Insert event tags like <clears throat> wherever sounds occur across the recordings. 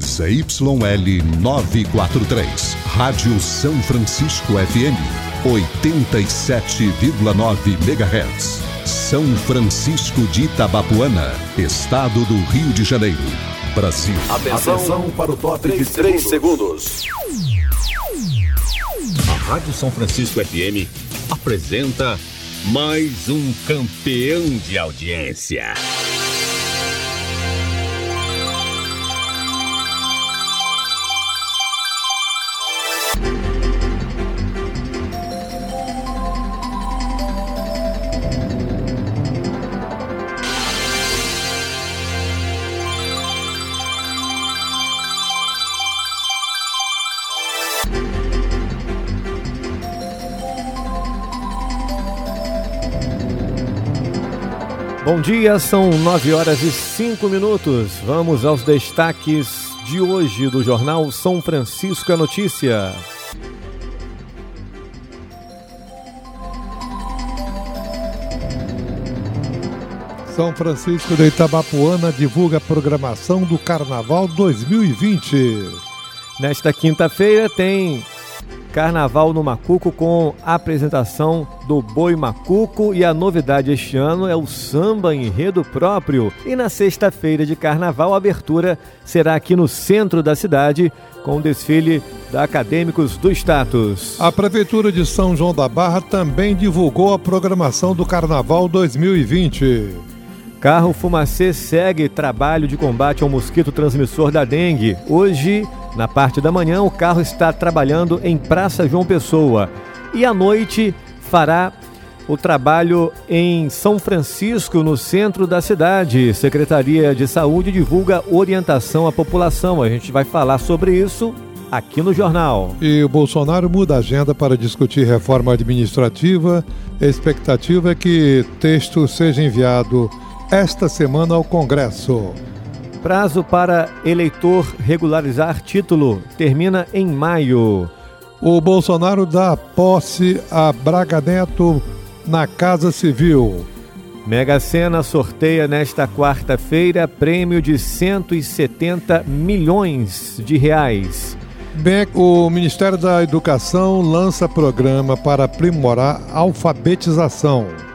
ZYL 943. Rádio São Francisco FM. 87,9 MHz. São Francisco de Itabapuana, Estado do Rio de Janeiro, Brasil. Atenção, Atenção para o top de 3 segundos. A Rádio São Francisco FM apresenta mais um campeão de audiência. Bom dia, são nove horas e cinco minutos. Vamos aos destaques de hoje do jornal São Francisco é Notícia. São Francisco de Itabapuana divulga a programação do Carnaval 2020. Nesta quinta-feira tem Carnaval no Macuco com a apresentação do Boi Macuco e a novidade este ano é o samba enredo próprio. E na sexta-feira de Carnaval a abertura será aqui no centro da cidade com o desfile da Acadêmicos do Status. A Prefeitura de São João da Barra também divulgou a programação do Carnaval 2020. Carro Fumacê segue trabalho de combate ao mosquito transmissor da dengue. Hoje na parte da manhã, o carro está trabalhando em Praça João Pessoa e à noite fará o trabalho em São Francisco, no centro da cidade. Secretaria de Saúde divulga orientação à população. A gente vai falar sobre isso aqui no jornal. E o Bolsonaro muda a agenda para discutir reforma administrativa. A expectativa é que texto seja enviado esta semana ao Congresso. Prazo para eleitor regularizar título termina em maio. O Bolsonaro dá posse a Braga Neto na Casa Civil. Mega Sena sorteia nesta quarta-feira prêmio de 170 milhões de reais. o Ministério da Educação lança programa para aprimorar a alfabetização.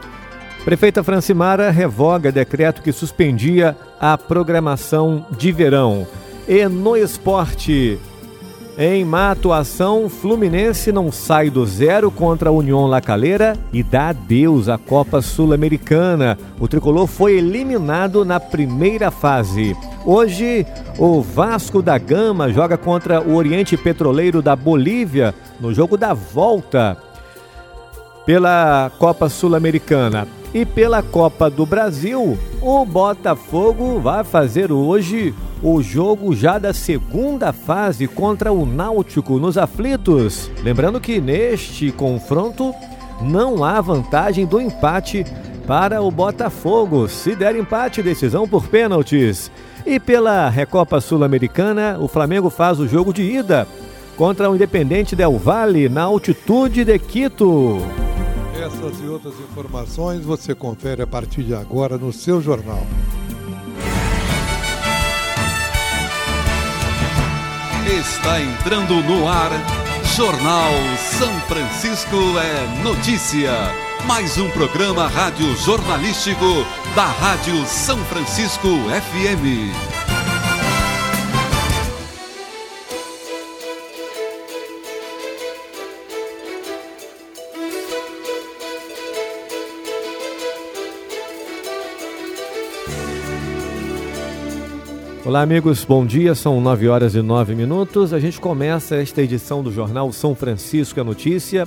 Prefeita Francimara revoga decreto que suspendia a programação de verão. E no esporte, em má atuação, Fluminense não sai do zero contra a União Lacaleira e dá adeus à Copa Sul-Americana. O tricolor foi eliminado na primeira fase. Hoje, o Vasco da Gama joga contra o Oriente Petroleiro da Bolívia no jogo da volta pela Copa Sul-Americana. E pela Copa do Brasil, o Botafogo vai fazer hoje o jogo já da segunda fase contra o Náutico nos aflitos. Lembrando que neste confronto não há vantagem do empate para o Botafogo. Se der empate, decisão por pênaltis. E pela Recopa Sul-Americana, o Flamengo faz o jogo de ida contra o Independente Del Valle na altitude de Quito. Essas e outras informações você confere a partir de agora no seu jornal. Está entrando no ar Jornal São Francisco é Notícia. Mais um programa rádio jornalístico da Rádio São Francisco FM. Olá, amigos, bom dia. São 9 horas e 9 minutos. A gente começa esta edição do jornal São Francisco é Notícia,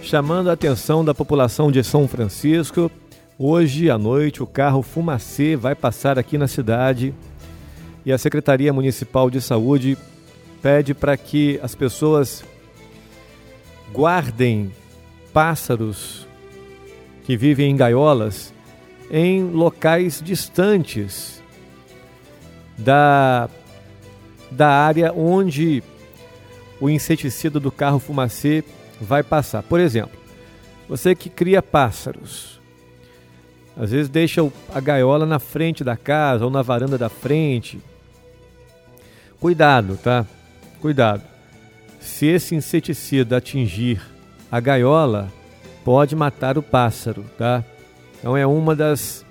chamando a atenção da população de São Francisco. Hoje à noite, o carro Fumacê vai passar aqui na cidade e a Secretaria Municipal de Saúde pede para que as pessoas guardem pássaros que vivem em gaiolas em locais distantes da, da área onde o inseticida do carro fumacê vai passar. Por exemplo, você que cria pássaros, às vezes deixa a gaiola na frente da casa ou na varanda da frente. cuidado, tá? Cuidado. Se esse inseticida atingir a gaiola, pode matar o pássaro, tá? Então é uma das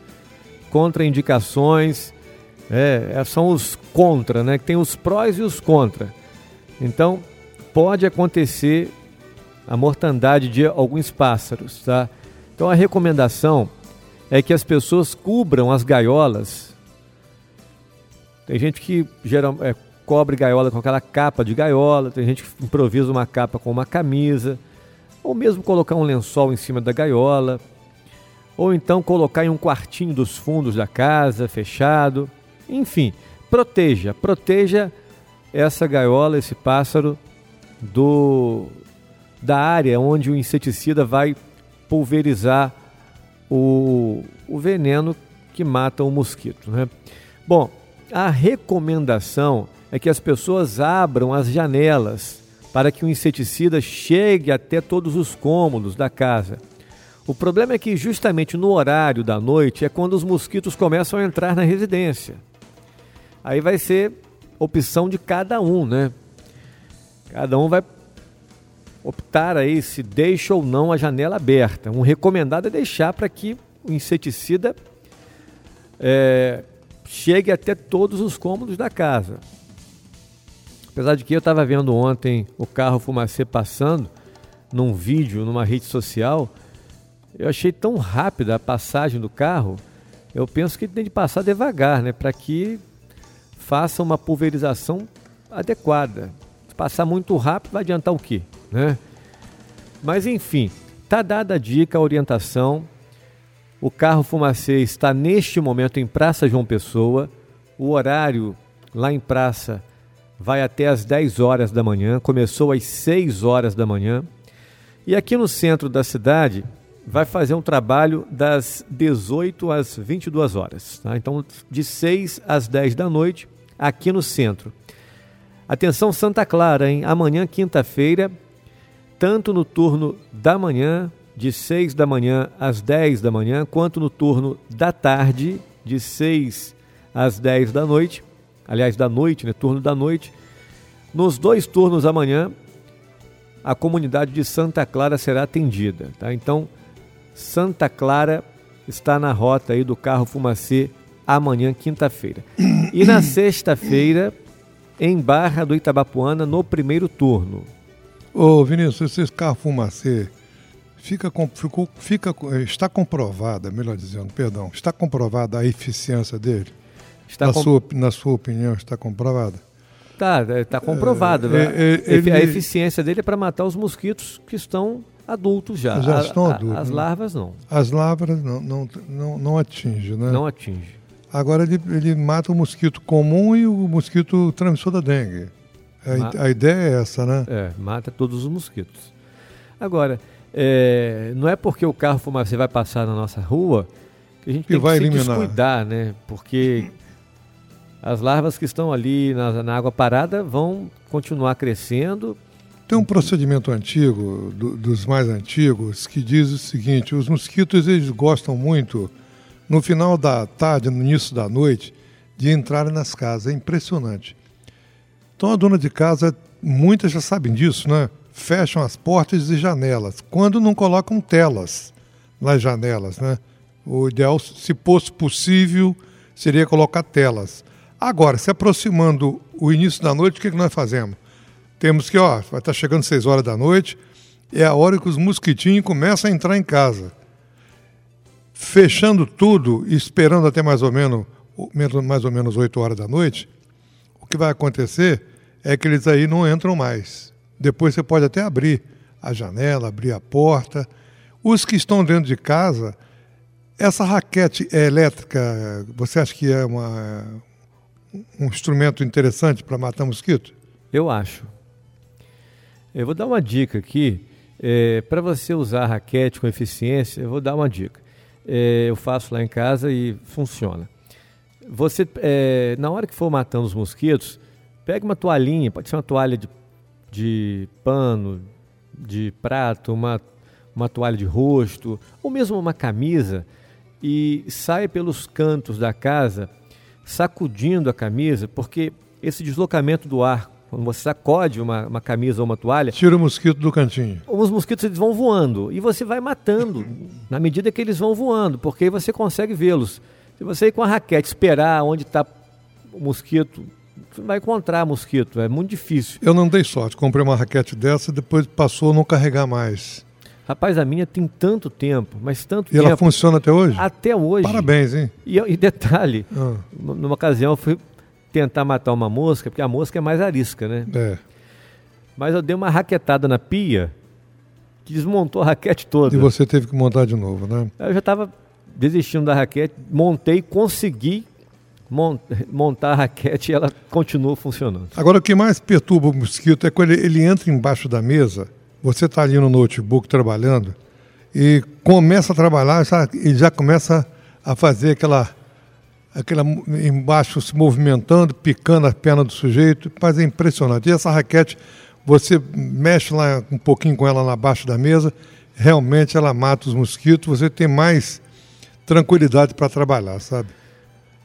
contraindicações, é, é, são os contra, né? Tem os prós e os contra. Então pode acontecer a mortandade de alguns pássaros, tá? Então a recomendação é que as pessoas cubram as gaiolas. Tem gente que geral, é, cobre gaiola com aquela capa de gaiola, tem gente que improvisa uma capa com uma camisa, ou mesmo colocar um lençol em cima da gaiola, ou então colocar em um quartinho dos fundos da casa, fechado. Enfim, proteja, proteja essa gaiola, esse pássaro do da área onde o inseticida vai pulverizar o, o veneno que mata o mosquito. Né? Bom, a recomendação é que as pessoas abram as janelas para que o inseticida chegue até todos os cômodos da casa. O problema é que justamente no horário da noite é quando os mosquitos começam a entrar na residência. Aí vai ser opção de cada um, né? Cada um vai optar aí se deixa ou não a janela aberta. Um recomendado é deixar para que o inseticida é, chegue até todos os cômodos da casa. Apesar de que eu estava vendo ontem o carro fumacê passando num vídeo, numa rede social, eu achei tão rápida a passagem do carro, eu penso que tem de passar devagar, né, para que faça uma pulverização adequada. Se passar muito rápido, vai adiantar o quê? né? Mas enfim, tá dada a dica, a orientação. O carro fumacê está neste momento em Praça João Pessoa. O horário lá em praça vai até às 10 horas da manhã, começou às 6 horas da manhã. E aqui no centro da cidade vai fazer um trabalho das 18 às 22 horas. Tá? Então, de 6 às 10 da noite, aqui no centro. Atenção Santa Clara, hein? Amanhã, quinta-feira, tanto no turno da manhã, de 6 da manhã às 10 da manhã, quanto no turno da tarde, de 6 às 10 da noite. Aliás, da noite, né? Turno da noite. Nos dois turnos amanhã, a comunidade de Santa Clara será atendida. Tá? Então, Santa Clara está na rota aí do carro fumacê amanhã, quinta-feira. E na <clears throat> sexta-feira, em Barra do Itabapuana, no primeiro turno. Ô Vinícius, esse carro fumacê fica, ficou, fica, está comprovada, melhor dizendo, perdão, está comprovada a eficiência dele? Está na, sua, na sua opinião, está comprovada? Tá, está comprovado. É, é, ele, a eficiência dele é para matar os mosquitos que estão adultos já. Já estão adultos. As né? larvas não. As larvas não, não, não, não atinge, né? Não atinge. Agora ele, ele mata o mosquito comum e o mosquito transmissor da dengue. A, a, ideia é essa, né? É, mata todos os mosquitos. Agora, é, não é porque o carro fumacê vai passar na nossa rua que a gente tem que, vai se eliminar. descuidar, né? Porque as larvas que estão ali na, na, água parada vão continuar crescendo. Tem um procedimento antigo, do, dos mais antigos, que diz o seguinte: os mosquitos eles gostam muito, no final da tarde, no início da noite, de entrar nas casas. É impressionante. Então a dona de casa, muitas já sabem disso, né? Fecham as portas e janelas, quando não colocam telas nas janelas, né? O ideal, se fosse possível, seria colocar telas. Agora, se aproximando o início da noite, o que, que nós fazemos? Temos que, ó, vai estar chegando 6 horas da noite, é a hora que os mosquitinhos começam a entrar em casa. Fechando tudo esperando até mais ou menos mais ou menos 8 horas da noite, o que vai acontecer é que eles aí não entram mais. Depois você pode até abrir a janela, abrir a porta. Os que estão dentro de casa, essa raquete elétrica, você acha que é uma, um instrumento interessante para matar mosquito? Eu acho. Eu vou dar uma dica aqui. É, para você usar raquete com eficiência, eu vou dar uma dica. É, eu faço lá em casa e funciona. Você, é, na hora que for matando os mosquitos, Pega uma toalhinha, pode ser uma toalha de, de pano, de prato, uma, uma toalha de rosto, ou mesmo uma camisa, e saia pelos cantos da casa sacudindo a camisa, porque esse deslocamento do ar, quando você sacode uma, uma camisa ou uma toalha, Tira o mosquito do cantinho. os mosquitos eles vão voando e você vai matando na medida que eles vão voando, porque aí você consegue vê-los. Se você ir com a raquete esperar onde está o mosquito, você não vai encontrar mosquito, é muito difícil. Eu não dei sorte, comprei uma raquete dessa e depois passou a não carregar mais. Rapaz, a minha tem tanto tempo, mas tanto E ela tempo. funciona até hoje? Até hoje. Parabéns, hein? E, e detalhe, Ah, numa ocasião eu fui tentar matar uma mosca, porque a mosca é mais arisca, né? é. Mas eu dei uma raquetada na pia que desmontou a raquete toda. E você teve que montar de novo, né? Eu já estava desistindo da raquete, montei, consegui mon- montar a raquete e ela continuou funcionando. Agora, o que mais perturba o mosquito é quando ele, ele entra embaixo da mesa, você está ali no notebook trabalhando, e começa a trabalhar já, e já começa a fazer aquela, aquela embaixo se movimentando, picando a perna do sujeito, mas é impressionante. E essa raquete, você mexe lá um pouquinho com ela na baixa da mesa, realmente ela mata os mosquitos, você tem mais tranquilidade para trabalhar, sabe?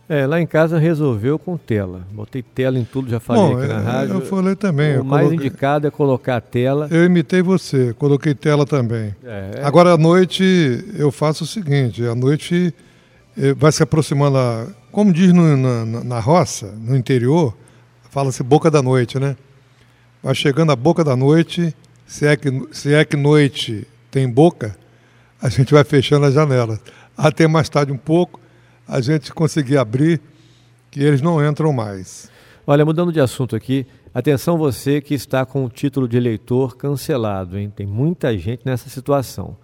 É, lá em casa resolveu com tela. Botei tela em tudo, já falei Bom, aqui na é, rádio. eu falei também. o mais coloquei- indicado é colocar a tela. Eu imitei você, coloquei tela também. É, Agora à noite eu faço o seguinte, à noite vai se aproximando, a, como diz no- na, na- na roça, no interior, fala-se boca da noite, né? Vai chegando a boca da noite, se é, que, se é que noite tem boca, a <laughs> gente vai fechando as janelas. Até mais tarde um pouco, a gente conseguir abrir, que eles não entram mais. Olha, mudando de assunto aqui, atenção você que está com o título de eleitor cancelado, hein? Tem muita gente nessa situação.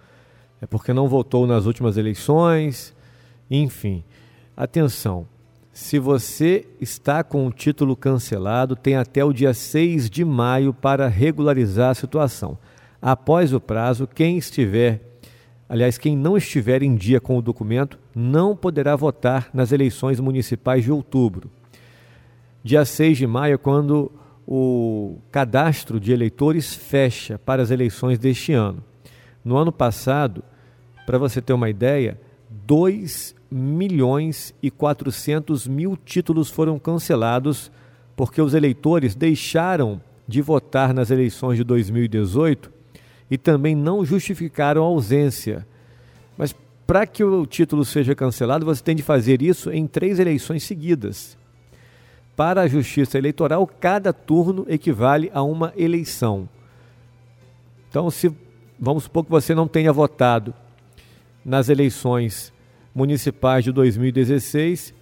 É porque não votou nas últimas eleições, enfim. Atenção, se você está com o título cancelado, tem até o dia 6 de maio para regularizar a situação. Após o prazo, quem estiver, aliás, quem não estiver em dia com o documento, não poderá votar nas eleições municipais de outubro. Dia 6 de maio é quando o cadastro de eleitores fecha para as eleições deste ano. No ano passado, para você ter uma ideia, 2 milhões e 400 mil títulos foram cancelados porque os eleitores deixaram de votar nas eleições de 2018 e também não justificaram a ausência. Mas para que o título seja cancelado, você tem de fazer isso em três eleições seguidas. Para a Justiça Eleitoral, cada turno equivale a uma eleição. Então, se vamos supor que você não tenha votado nas eleições municipais de 2016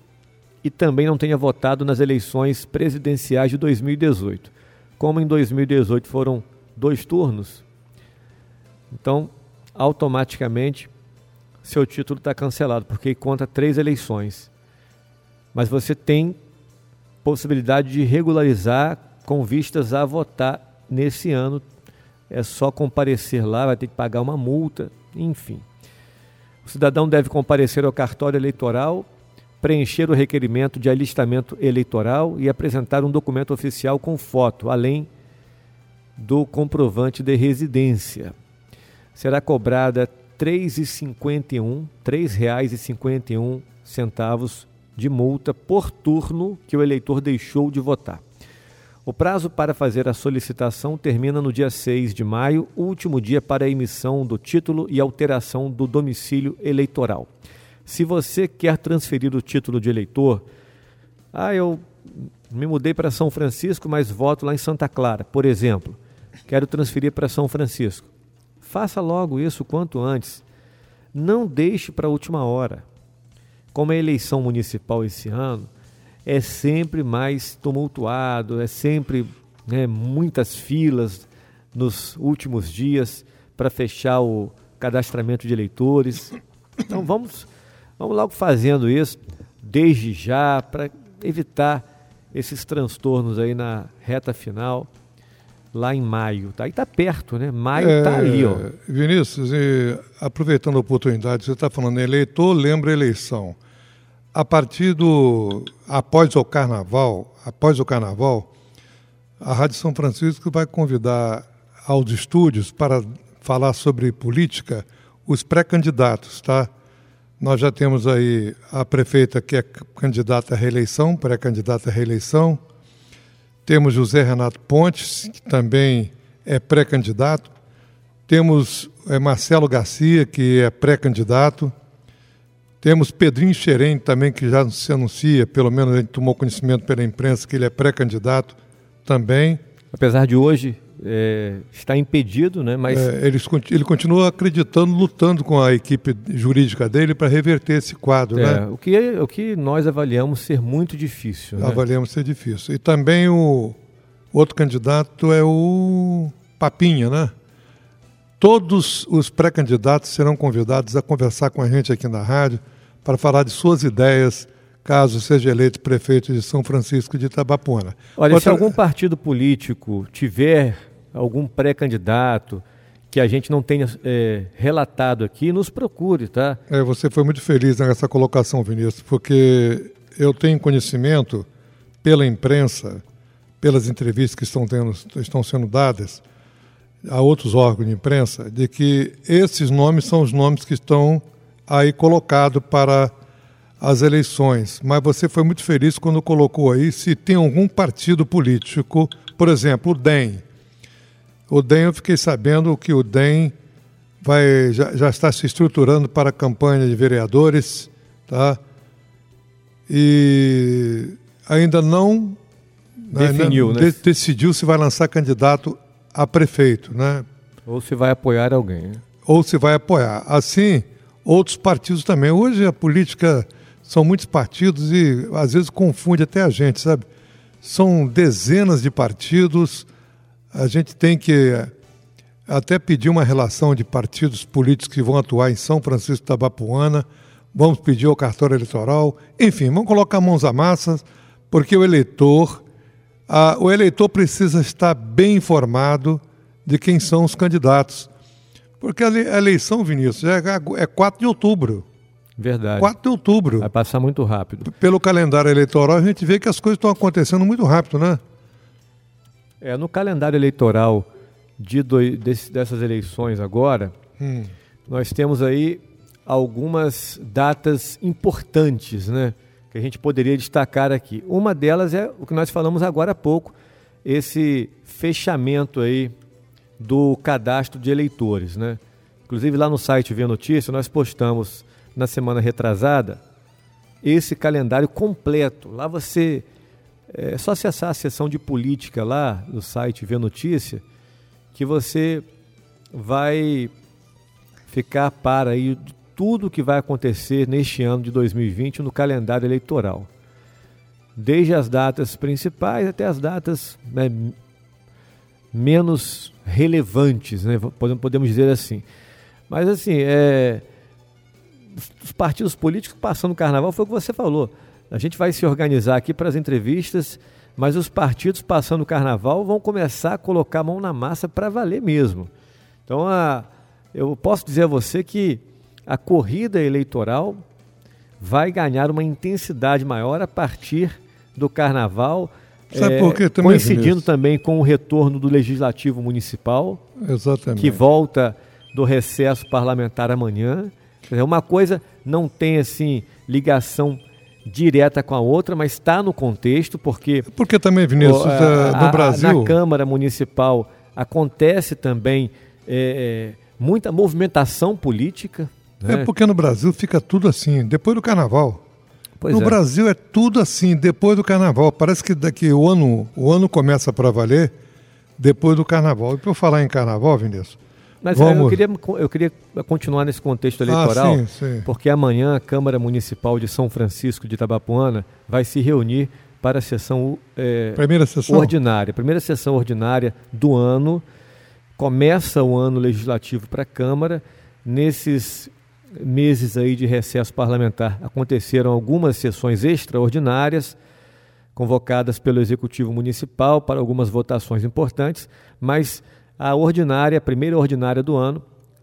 e também não tenha votado nas eleições presidenciais de 2018. Como em 2018 foram dois turnos, então automaticamente seu título está cancelado, porque conta três eleições. Mas você tem possibilidade de regularizar com vistas a votar nesse ano. É só comparecer lá, vai ter que pagar uma multa, enfim. O cidadão deve comparecer ao cartório eleitoral, preencher o requerimento de alistamento eleitoral e apresentar um documento oficial com foto, além do comprovante de residência. Será cobrada R$ 3,51, R$ 3,51 centavos de multa por turno que o eleitor deixou de votar. O prazo para fazer a solicitação termina no dia 6 de maio, último dia para a emissão do título e alteração do domicílio eleitoral. Se você quer transferir o título de eleitor, ah, eu me mudei para São Francisco, mas voto lá em Santa Clara, por exemplo. Quero transferir para São Francisco. Faça logo isso quanto antes. Não deixe para a última hora. Como é eleição municipal esse ano, é sempre mais tumultuado, é sempre né, muitas filas nos últimos dias para fechar o cadastramento de eleitores. Então vamos, vamos logo fazendo isso desde já para evitar esses transtornos aí na reta final lá em maio. Tá? E tá perto, né? Maio tá ali, ó. É, Vinícius, aproveitando a oportunidade, você está falando eleitor, lembra eleição. A partir do. após o carnaval, após o carnaval, a Rádio São Francisco vai convidar aos estúdios para falar sobre política os pré-candidatos, tá? Nós já temos aí a prefeita que é candidata à reeleição, pré-candidata à reeleição. Temos José Renato Pontes, que também é pré-candidato. Temos é, Marcelo Garcia, que é pré-candidato. Temos Pedrinho Xerém também, que já se anuncia, pelo menos a gente tomou conhecimento pela imprensa, que ele é pré-candidato também. Apesar de hoje é, estar impedido, né? Mas é, ele, ele continua acreditando, lutando com a equipe jurídica dele para reverter esse quadro, é, né? O que, o que nós avaliamos ser muito difícil. Né? Avaliamos ser difícil. E também o outro candidato é o Papinha, né? Todos os pré-candidatos serão convidados a conversar com a gente aqui na rádio para falar de suas ideias, caso seja eleito prefeito de São Francisco de Itabapuana. Olha, Outra... se algum partido político tiver algum pré-candidato que a gente não tenha é, relatado aqui, nos procure, tá? É, você foi muito feliz nessa colocação, Vinícius, porque eu tenho conhecimento pela imprensa, pelas entrevistas que estão, tendo, estão sendo dadas, a outros órgãos de imprensa de que esses nomes são os nomes que estão aí colocados para as eleições. Mas você foi muito feliz quando colocou aí se tem algum partido político, por exemplo, o DEM. O DEM, eu fiquei sabendo que o DEM vai, já, já está se estruturando para a campanha de vereadores, tá? E ainda não né, definiu, né, né? decidiu se vai lançar candidato a prefeito, né? Ou se vai apoiar alguém. Né? Ou se vai apoiar. Assim, outros partidos também. Hoje a política são muitos partidos e às vezes confunde até a gente, sabe? São dezenas de partidos. A gente tem que até pedir uma relação de partidos políticos que vão atuar em São Francisco da Bapuana. Vamos pedir o cartório eleitoral. Enfim, vamos colocar mãos à massa, porque o eleitor ah, o eleitor precisa estar bem informado de quem são os candidatos. Porque a eleição, Vinícius, é, é 4 de outubro. Verdade. 4 de outubro. Vai passar muito rápido. Pelo calendário eleitoral, a gente vê que as coisas estão acontecendo muito rápido, né? É, no calendário eleitoral de dois, desse, dessas eleições agora, hum. nós temos aí algumas datas importantes, né? que a gente poderia destacar aqui. Uma delas é o que nós falamos agora há pouco, esse fechamento aí do cadastro de eleitores, né? Inclusive lá no site Via Notícia nós postamos na semana retrasada esse calendário completo. Lá você é só acessar a seção de política lá no site Via Notícia que você vai ficar para aí tudo o que vai acontecer neste ano de 2020 no calendário eleitoral. Desde as datas principais até as datas né, menos relevantes, né, podemos dizer assim. Mas assim, é, os partidos políticos passando o carnaval foi o que você falou. A gente vai se organizar aqui para as entrevistas, mas os partidos passando o carnaval vão começar a colocar a mão na massa para valer mesmo. Então, a, eu posso dizer a você que a corrida eleitoral vai ganhar uma intensidade maior a partir do carnaval. Sabe é, por quê? Também, coincidindo também com o retorno do Legislativo Municipal, Exatamente. que volta do recesso parlamentar amanhã. Uma coisa não tem assim ligação direta com a outra, mas está no contexto, porque. Porque também, Vinícius, a, é, no Brasil. Na Câmara Municipal acontece também é, muita movimentação política. É. é porque no Brasil fica tudo assim, depois do carnaval. Pois no é. Brasil é tudo assim, depois do carnaval. Parece que daqui o ano, o ano começa para valer depois do carnaval. E para eu falar em carnaval, Vinícius. Mas vamos... eu, queria, eu queria continuar nesse contexto ah, eleitoral, ah, sim, sim. porque amanhã a Câmara Municipal de São Francisco de Itabapuana vai se reunir para a sessão, é, primeira sessão ordinária, primeira sessão ordinária do ano. Começa o ano legislativo para a Câmara. Nesses meses aí de recesso parlamentar aconteceram algumas sessões extraordinárias convocadas pelo Executivo Municipal para algumas votações importantes, mas a ordinária, a primeira ordinária do ano,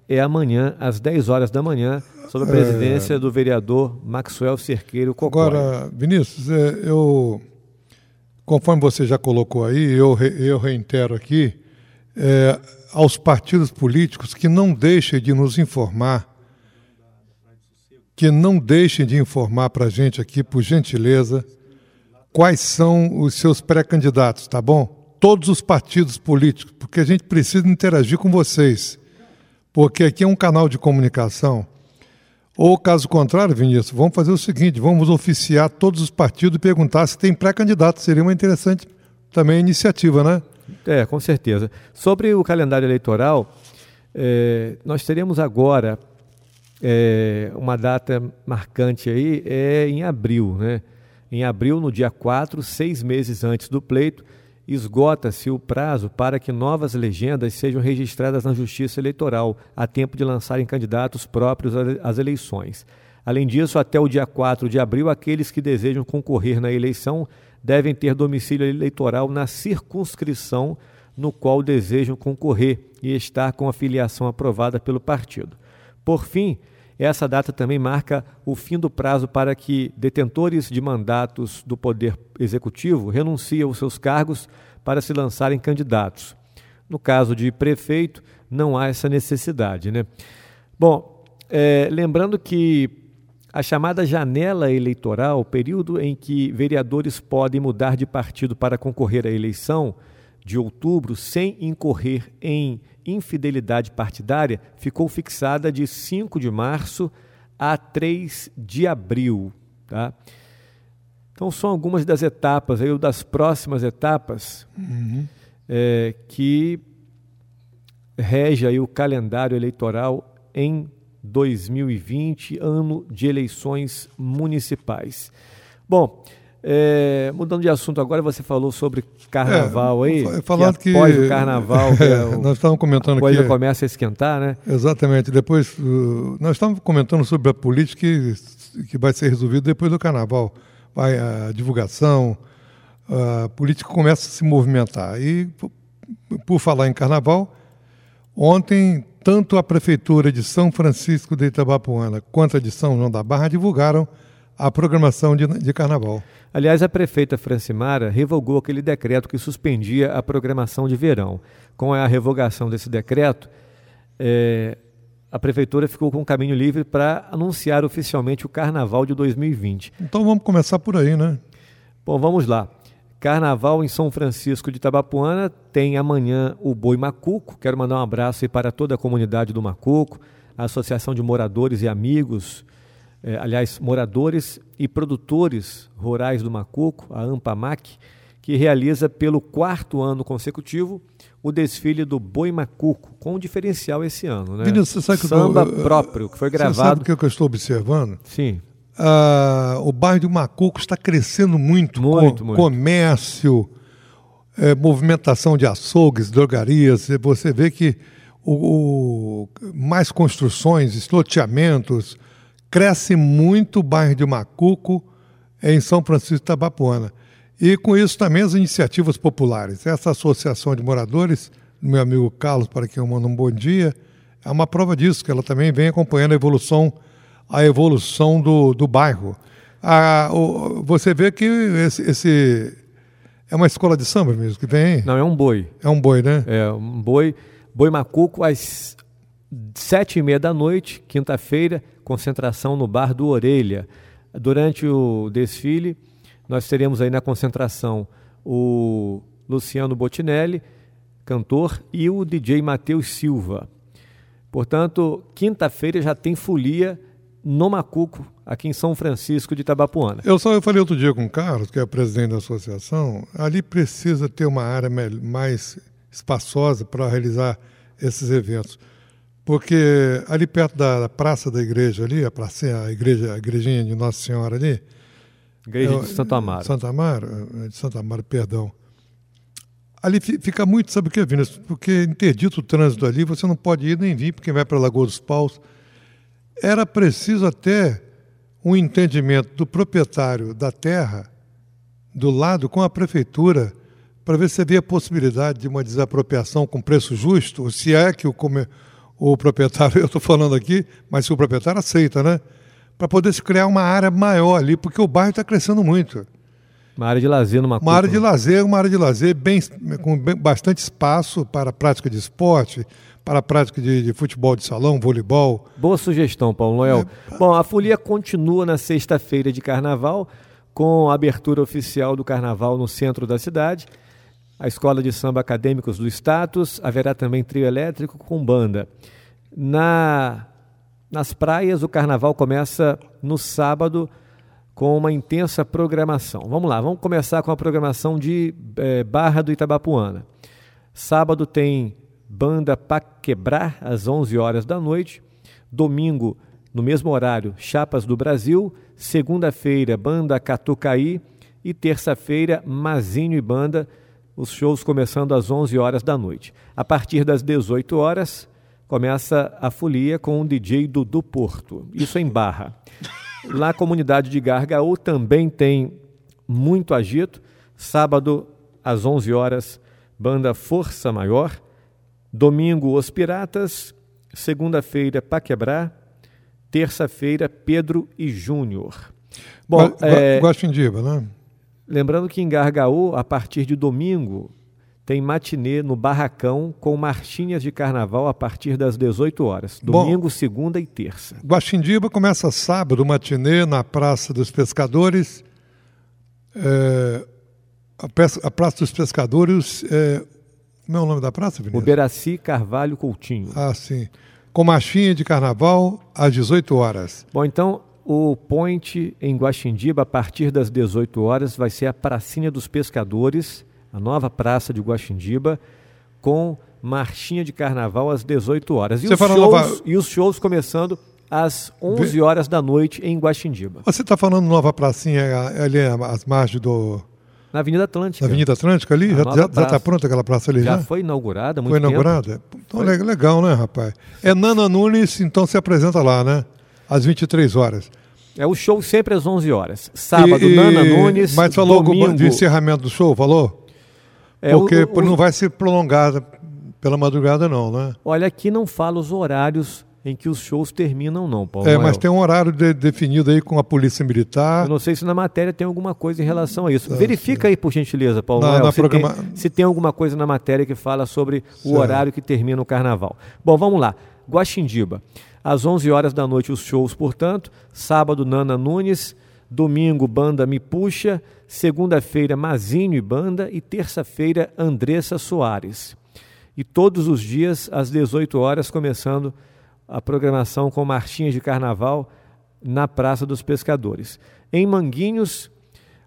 é amanhã, às 10 horas da manhã, sob a é. presidência é... do vereador Maxwell Cerqueiro Cocó. Agora, Vinícius, é, eu, conforme você já colocou aí, eu, eu reitero aqui, é, aos partidos políticos que não deixem de nos informar que não deixem de informar para a gente aqui, por gentileza, quais são os seus pré-candidatos, tá bom? Todos os partidos políticos, porque a gente precisa interagir com vocês. Porque aqui é um canal de comunicação. Ou caso contrário, Vinícius, vamos fazer o seguinte: vamos oficiar todos os partidos e perguntar se tem pré-candidato. Seria uma interessante também iniciativa, né? É, com certeza. Sobre o calendário eleitoral, é, nós teremos agora é, uma data marcante aí, é em abril, né? Em abril, no dia 4, seis meses antes do pleito, esgota-se o prazo para que novas legendas sejam registradas na Justiça Eleitoral, a tempo de lançarem candidatos próprios às eleições. Além disso, até o dia 4 de abril, aqueles que desejam concorrer na eleição devem ter domicílio eleitoral na circunscrição no qual desejam concorrer e estar com a filiação aprovada pelo partido. Por fim, essa data também marca o fim do prazo para que detentores de mandatos do Poder Executivo renunciem aos seus cargos para se lançarem candidatos. No caso de prefeito, não há essa necessidade. Né? Bom, é, lembrando que a chamada janela eleitoral, período em que vereadores podem mudar de partido para concorrer à eleição de outubro sem incorrer em infidelidade partidária ficou fixada de 5 de março a 3 de abril. Tá? Então, são algumas das etapas, aí, das próximas etapas, uhum. é, que rege aí o calendário eleitoral em 2020, ano de eleições municipais. Bom, é, mudando de assunto agora, você falou sobre carnaval é, aí. Falando que, após que o carnaval, <laughs> é, o, nós estávamos comentando a coisa que, começa a esquentar, né? Exatamente. Depois, uh, nós estávamos comentando sobre a política que, que vai ser resolvida depois do carnaval. Vai a divulgação, a política começa a se movimentar. E, por falar em carnaval, ontem, tanto a Prefeitura de São Francisco de Itabapuana quanto a de São João da Barra divulgaram a programação de, de carnaval. Aliás, a prefeita Francimara revogou aquele decreto que suspendia a programação de verão. Com a revogação desse decreto, é, a prefeitura ficou com o caminho livre para anunciar oficialmente o carnaval de 2020. Então vamos começar por aí, né? Bom, vamos lá. Carnaval em São Francisco de Tabapuana tem amanhã o Boi Macuco. Quero mandar um abraço para toda a comunidade do Macuco, a Associação de Moradores e Amigos é, aliás, moradores e produtores rurais do Macuco, a Ampamac, que realiza pelo quarto ano consecutivo o desfile do Boi Macuco, com um diferencial esse ano. Né? Vinícius, você sabe que Samba eu, próprio, que foi gravado. Você sabe o que eu estou observando? Sim. Ah, o bairro do Macuco está crescendo muito, muito, com, muito. comércio, é, movimentação de açougues, drogarias. Você vê que o, o mais construções, loteamentos, cresce muito o bairro de Macuco em São Francisco de Tabapuana. E com isso também as iniciativas populares. Essa associação de moradores, meu amigo Carlos, para quem eu mando um bom dia, é uma prova disso, que ela também vem acompanhando a evolução, a evolução do, do bairro. A, o, você vê que esse, esse, é uma escola de samba mesmo que vem? Não, é um boi. É um boi, né? É um boi, boi macuco às sete e meia da noite, quinta-feira, concentração no bar do Orelha. Durante o desfile, nós teremos aí na concentração o Luciano Botinelli, cantor, e o DJ Matheus Silva. Portanto, quinta-feira já tem folia no Macuco, aqui em São Francisco de Itabapuana. Eu só eu falei outro dia com o Carlos, que é presidente da associação, ali precisa ter uma área mais espaçosa para realizar esses eventos. Porque ali perto da praça da igreja ali, a praça, a igreja, a igrejinha de Nossa Senhora ali. Igreja é, de Santo Amaro. Santo Amaro, é, de Santo Amaro, perdão. Ali fica muito, sabe o que, Vinícius? Porque interdito o trânsito ali, você não pode ir nem vir, porque vai para a Lagoa dos Paus. Era preciso até um entendimento do proprietário da terra, do lado, com a prefeitura, para ver se havia possibilidade de uma desapropriação com preço justo, ou se é que o, o proprietário, <laughs> eu estou falando aqui, mas se o proprietário aceita, né? Para poder se criar uma área maior ali, porque o bairro está crescendo muito. Uma área de lazer numa Uma área de lazer, uma área de lazer bem, com bem, bastante espaço para a prática de esporte, para a prática de, de, futebol de salão, voleibol. Boa sugestão, Paulo Noel. É. Bom, a folia continua na sexta-feira de carnaval com a abertura oficial do carnaval no centro da cidade. A Escola de Samba Acadêmicos do Status, haverá também trio elétrico com banda. Na, nas praias, o carnaval começa no sábado com uma intensa programação. Vamos lá, vamos começar com a programação de é, Barra do Itabapuana. Sábado tem banda Paquebrar, às 11 horas da noite. Domingo, no mesmo horário, Chapas do Brasil. Segunda-feira, banda Catucaí. E terça-feira, Mazinho e Banda, os shows começando às 11 horas da noite. A partir das 18 horas, começa a folia com o DJ Dudu Porto. Isso em Barra. Lá, a comunidade de Gargaú também tem muito agito. Sábado, às 11 horas, banda Força Maior. Domingo, Os Piratas. Segunda-feira, Paquebrar. Terça-feira, Pedro e Júnior. Bom, Gua é... Guaxindiba, né? Lembrando que em Gargaú, a partir de domingo, tem matinê no Barracão com marchinhas de carnaval a partir das 18 horas. Domingo, Bom, segunda e terça. Guaxindiba começa sábado, matinê, na Praça dos Pescadores. É, a, a, Praça dos Pescadores. É, como é o nome da praça, Vinícius? Uberaci Carvalho Coutinho. Ah, sim. Com marchinha de carnaval às 18 horas. Bom, então o point em Guaxindiba, a partir das 18 horas, vai ser a Pracinha dos Pescadores, a nova praça de Guaxindiba, com marchinha de carnaval às 18 horas. E, os shows, nova... e os shows começando às 11 horas da noite em Guaxindiba. Você está falando nova pracinha ali às margens do... Na Avenida Atlântica. Na Avenida Atlântica ali? A já está pronta aquela praça ali? Já, já? foi inaugurada muito Foi inaugurada? Então, foi. legal, né, rapaz? É Nana Nunes, então se apresenta lá, né? Às 23 horas. É o show sempre às 11 horas. Sábado, e, Nana Nunes. Mas falou domingo... de encerramento do show, falou? É, Porque o, o, não vai ser prolongada pela madrugada, não, né? Olha, aqui não fala os horários em que os shows terminam, não, Paulo. É, mas tem um horário de, definido aí com a Polícia Militar. Eu não sei se na matéria tem alguma coisa em relação a isso. Verifica aí, por gentileza, Paulo. Na, na se, programa... tem, se, tem, alguma coisa na matéria que fala sobre o horário que termina o carnaval. Bom, vamos lá. Guaxindiba. Às 11 horas da noite, os shows, portanto. Sábado, Nana Nunes. Domingo, Banda Me Puxa. Segunda-feira, Mazinho e Banda. E terça-feira, Andressa Soares. E todos os dias, às 18 horas, começando a programação com marchinhas de carnaval na Praça dos Pescadores. Em Manguinhos,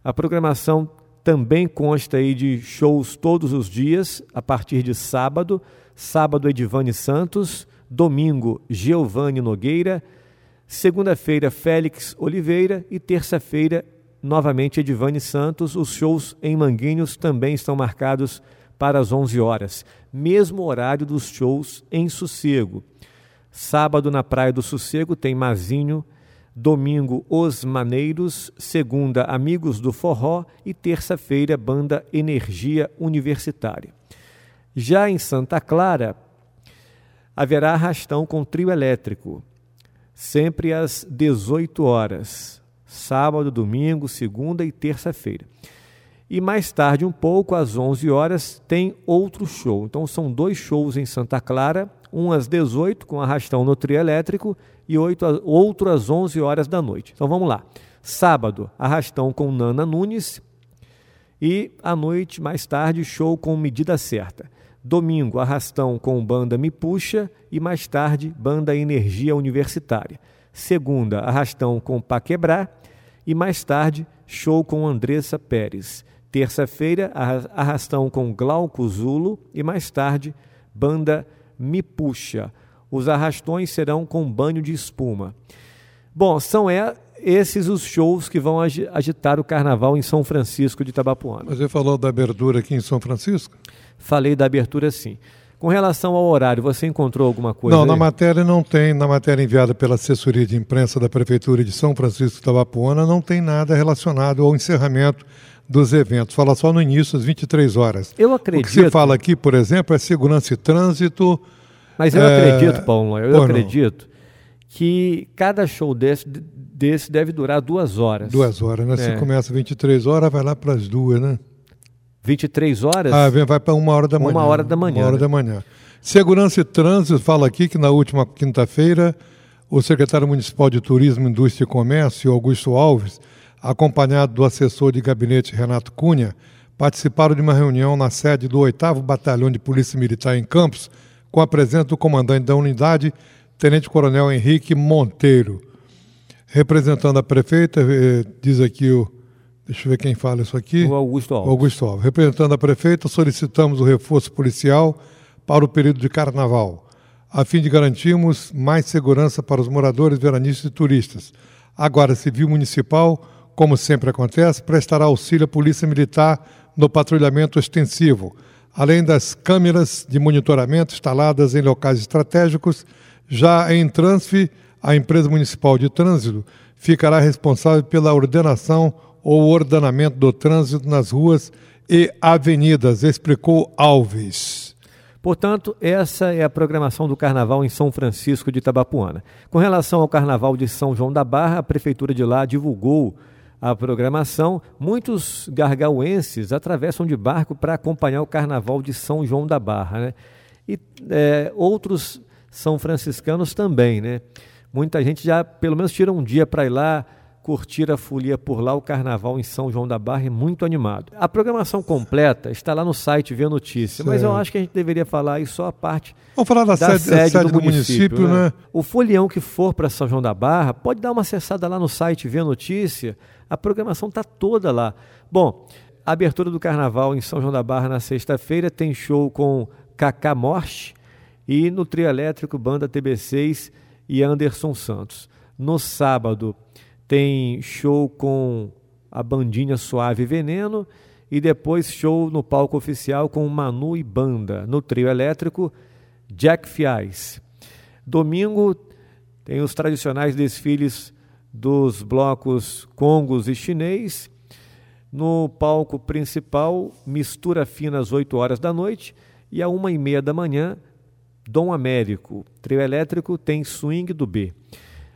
a programação também consta aí de shows todos os dias, a partir de sábado. Sábado, Edivane Santos domingo, Giovanni Nogueira, segunda-feira, Félix Oliveira e terça-feira, novamente, Edivane Santos. Os shows em Manguinhos também estão marcados para as 11 horas, mesmo horário dos shows em Sossego. Sábado, na Praia do Sossego, tem Mazinho, domingo, Os Maneiros, segunda, Amigos do Forró e terça-feira, Banda Energia Universitária. Já em Santa Clara, haverá arrastão com trio elétrico, sempre às 18 horas, sábado, domingo, segunda e terça-feira. E mais tarde, um pouco, às 11 horas, tem outro show. Então, são dois shows em Santa Clara, um às 18, com arrastão no trio elétrico, e outro às 11 horas da noite. Então, vamos lá. Sábado, arrastão com Nana Nunes, e à noite, mais tarde, show com Medida Certa. Domingo, arrastão com banda Me Puxa e mais tarde, banda Energia Universitária. Segunda, arrastão com Paquebrar e mais tarde, show com Andressa Pérez. Terça-feira, arrastão com Glauco Zulo e mais tarde, banda Me Puxa. Os arrastões serão com banho de espuma. Bom, são é, esses os shows que vão agitar o carnaval em São Francisco de Itabapuana. Você falou da abertura aqui em São Francisco? Falei da abertura sim. Com relação ao horário, você encontrou alguma coisa? Não, aí? na matéria não tem. Na matéria enviada pela assessoria de imprensa da Prefeitura de São Francisco de Itabapuana, não tem nada relacionado ao encerramento dos eventos. Fala só no início, às 23 horas. Eu acredito. O que se fala aqui, por exemplo, é segurança e trânsito. Mas eu é... acredito, Paulo, eu Ou acredito não? que cada show desse, desse deve durar duas horas. Duas horas, né? É. Se começa às 23 horas, vai lá para as duas, né? 23 horas? Ah, vai para uma hora da manhã. Uma hora da manhã. Uma hora da manhã. Segurança e Trânsito fala aqui que na última quinta-feira o secretário municipal de Turismo, Indústria e Comércio, Augusto Alves, acompanhado do assessor de gabinete Renato Cunha, participaram de uma reunião na sede do 8 Batalhão de Polícia Militar em Campos, com a presença do comandante da unidade, Tenente Coronel Henrique Monteiro. Representando a prefeita, eh, diz aqui o. Deixa eu ver quem fala isso aqui. O Augusto Alves. Augusto Alves. Representando a prefeita, solicitamos o reforço policial para o período de carnaval, a fim de garantirmos mais segurança para os moradores, veranistas e turistas. A Guarda Civil Municipal, como sempre acontece, prestará auxílio à Polícia Militar no patrulhamento extensivo, além das câmeras de monitoramento instaladas em locais estratégicos. Já em Transf, a empresa municipal de trânsito ficará responsável pela ordenação ou ordenamento do trânsito nas ruas e avenidas, explicou Alves. Portanto, essa é a programação do Carnaval em São Francisco de Itabapuana. Com relação ao Carnaval de São João da Barra, a Prefeitura de lá divulgou a programação. Muitos gargauenses atravessam de barco para acompanhar o Carnaval de São João da Barra. Né? E é, outros são franciscanos também. Né? Muita gente já, pelo menos, tira um dia para ir lá curtir a folia por lá, o carnaval em São João da Barra é muito animado. A programação completa está lá no site Vê Notícia, certo. mas eu acho que a gente deveria falar aí só a parte Vamos falar da, da sede, sede, sede, do, do município, município né? né? O folião que for para São João da Barra, pode dar uma acessada lá no site Vê Notícia, a programação está toda lá. Bom, abertura do carnaval em São João da Barra na sexta-feira tem show com Cacá Morte e no trio elétrico Banda TB6 e Anderson Santos. No sábado, tem show com a bandinha Suave Veneno e depois show no palco oficial com Manu e Banda. No trio elétrico, Jack Fiais. Domingo tem os tradicionais desfiles dos blocos Congos e Chinês. No palco principal, mistura fina às 8 horas da noite e à uma e meia da manhã, Dom Américo. Trio elétrico tem swing do B.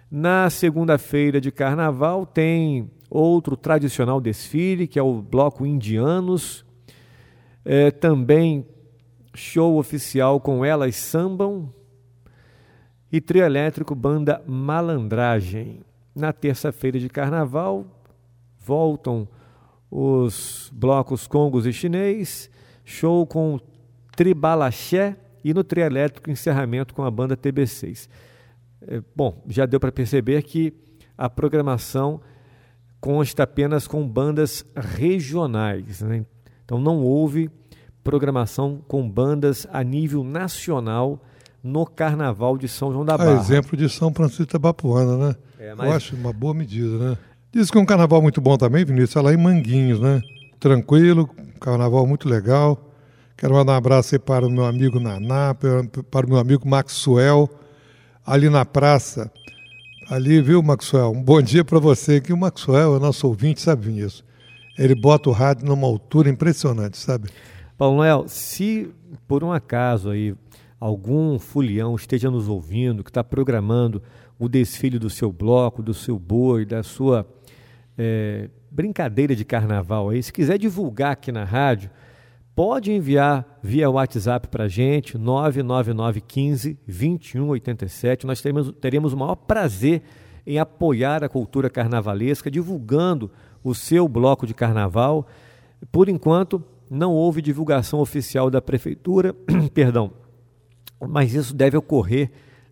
Na segunda-feira de carnaval tem outro tradicional desfile, que é o Bloco Indianos. É, também show oficial com Elas Sambam. E trio elétrico Banda Malandragem. Na terça-feira de carnaval voltam os blocos Congos e Chinês. Show com Tribalaxé e no trio elétrico encerramento com a banda TB6. É, bom, já deu para perceber que a programação consta apenas com bandas regionais. Né? Então não houve programação com bandas a nível nacional no Carnaval de São João da Barra. A exemplo de São Francisco da Bapuana, né? É, mas... Eu acho uma boa medida, né? Diz que é um carnaval muito bom também, Vinícius, é lá em Manguinhos, né? Tranquilo, carnaval muito legal. Quero mandar um abraço aí para o meu amigo Naná, para o meu amigo Maxwell, ali na praça. Ali, viu, Maxwell? Um bom dia para você, que o Maxwell é nosso ouvinte, sabe isso. Ele bota o rádio numa altura impressionante, sabe? Paulo Noel, se por um acaso aí algum fulião esteja nos ouvindo, que está programando o desfile do seu bloco, do seu boi, da sua é, brincadeira de carnaval aí, se quiser divulgar aqui na rádio, pode enviar via WhatsApp para a gente, 99915 2187. Nós teremos, teremos o maior prazer em apoiar a cultura carnavalesca, divulgando o seu bloco de carnaval. Por enquanto, não houve divulgação oficial da prefeitura, <clears throat> perdão, mas isso deve ocorrer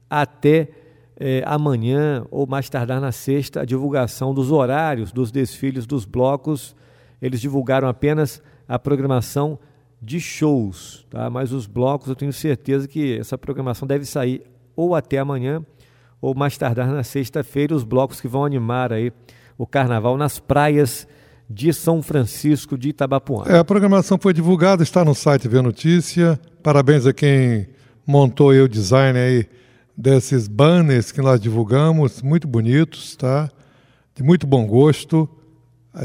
até eh, amanhã ou mais tardar na sexta, a divulgação dos horários dos desfiles dos blocos. Eles divulgaram apenas a programação de shows, tá? Mas os blocos eu tenho certeza que essa programação deve sair ou até amanhã ou mais tardar na sexta-feira os blocos que vão animar aí o carnaval nas praias de São Francisco de Itabapuã. É, a programação foi divulgada, está no site Vê Notícia. Parabéns a quem montou o design aí desses banners que nós divulgamos, muito bonitos, tá? De muito bom gosto.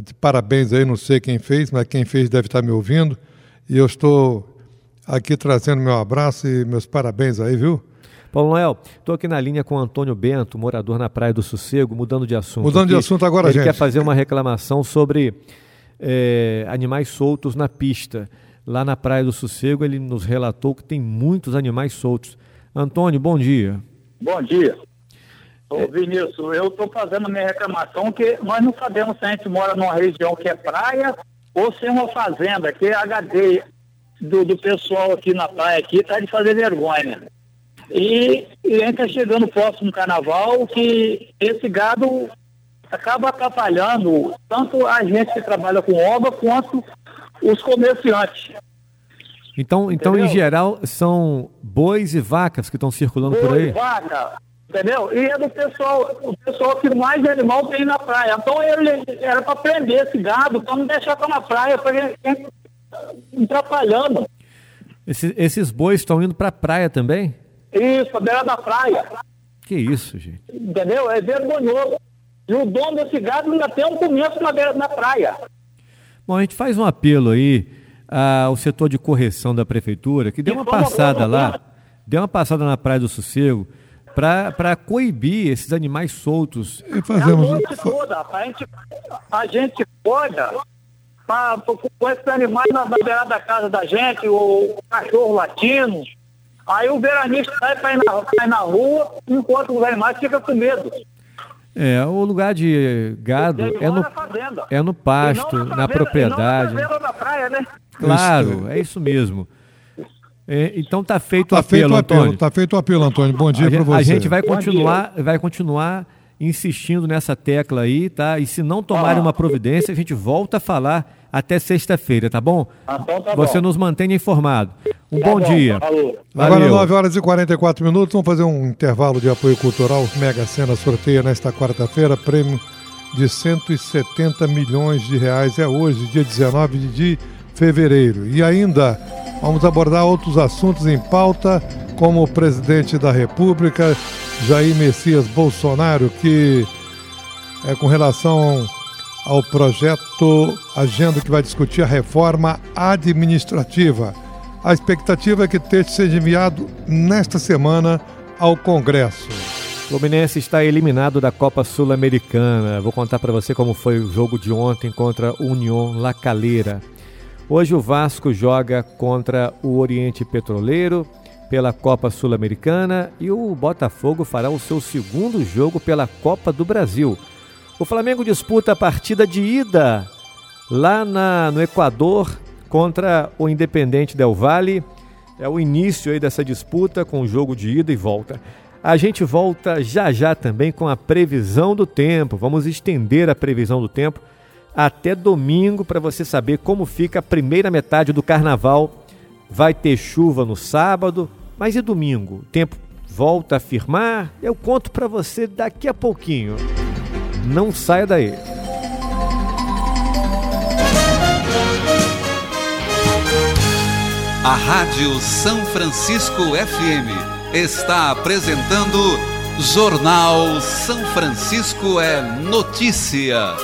De parabéns aí, não sei quem fez, mas quem fez deve estar me ouvindo. E eu estou aqui trazendo meu abraço e meus parabéns aí, viu? Paulo Noel, estou aqui na linha com o Antônio Bento, morador na Praia do Sossego, mudando de assunto. Mudando de assunto agora, Ele gente. quer fazer uma reclamação sobre é, animais soltos na pista. Lá na Praia do Sossego, ele nos relatou que tem muitos animais soltos. Antônio, bom dia. Bom dia. Ô, Vinícius, eu estou fazendo a minha reclamação que nós não sabemos se a gente mora numa região que é praia ou se é uma fazenda, que é HD do, do pessoal aqui na praia aqui tá de fazer vergonha. E, e a gente está chegando próximo carnaval que esse gado acaba atrapalhando tanto a gente que trabalha com obra quanto os comerciantes. Então, então em geral, são bois e vacas que estão circulando Boi, por aí? vaca, entendeu? E é do pessoal, o pessoal que mais animal tem na praia. Então ele era para prender esse gado, para não deixar estar na praia, para ele atrapalhando. Esses, esses bois estão indo para a praia também? Isso, a beira da praia. Que isso, gente. Entendeu? É vergonhoso. E o dono desse gado ainda tem um começo na beira da praia. Bom, a gente faz um apelo aí ao setor de correção da prefeitura, que deu uma passada lá, deu uma passada na Praia do Sossego, para coibir esses animais soltos. E fazemos. A noite toda, a gente, a gente pode pra, com esses animais na, na beirada da casa da gente, o, o cachorro latino. Aí o veranista sai para ir, na- pra ir na rua, enquanto os animais ficam com medo. É, o lugar de gado é mora no, na fazenda. é no pasto, na fazenda- propriedade. Na fazenda da praia, né? Claro, é isso mesmo. É, então tá feito o Tá feito apelo, o apelo, Antônio. tá feito o apelo, Antônio. Bom dia para você. a gente vai Bom continuar, vai continuar insistindo nessa tecla aí, tá? E se não tomarem Ah. uma providência, a gente volta a falar até sexta-feira, tá bom? Ah, então tá Você bom. nos mantenha informado. Um Tá bom, dia. Falou. Agora Valeu. 9 horas e 44 minutos, vamos fazer um intervalo de apoio cultural. Mega Sena sorteia nesta quarta-feira prêmio de 170 milhões de reais. É hoje, dia 19 de fevereiro. E ainda vamos abordar outros assuntos em pauta, como o presidente da República, Jair Messias Bolsonaro, que é com relação ao projeto Agenda que vai discutir a reforma administrativa. A expectativa é que o texto seja enviado nesta semana ao Congresso. Fluminense está eliminado da Copa Sul-Americana. Vou contar para você como foi o jogo de ontem contra União La Calera. Hoje o Vasco joga contra o Oriente Petroleiro pela Copa Sul-Americana e o Botafogo fará o seu segundo jogo pela Copa do Brasil. O Flamengo disputa a partida de ida lá na- no Equador contra o Independente Del Valle. É o início aí dessa disputa com o jogo de ida e volta. A gente volta já já também com a previsão do tempo. Vamos estender a previsão do tempo até domingo para você saber como fica a primeira metade do carnaval. Vai ter chuva no sábado, mas e domingo? O tempo volta a firmar? Eu conto para você daqui a pouquinho. Não saia daí. A Rádio São Francisco FM está apresentando Jornal São Francisco é Notícia.